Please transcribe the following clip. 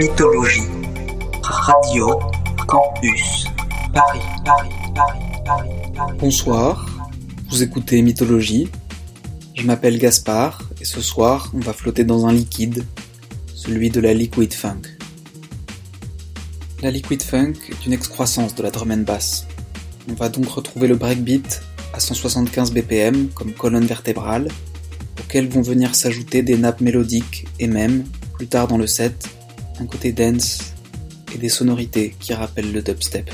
Mythologie. Radio Campus Paris, Paris, Paris, Paris, Paris. Bonsoir, vous écoutez Mythologie. Je m'appelle Gaspard et ce soir on va flotter dans un liquide, celui de la liquid funk. La liquid funk est une excroissance de la drum and bass. On va donc retrouver le breakbeat à 175 BPM comme colonne vertébrale, auquel vont venir s'ajouter des nappes mélodiques et même, plus tard dans le set, un côté dance et des sonorités qui rappellent le dubstep.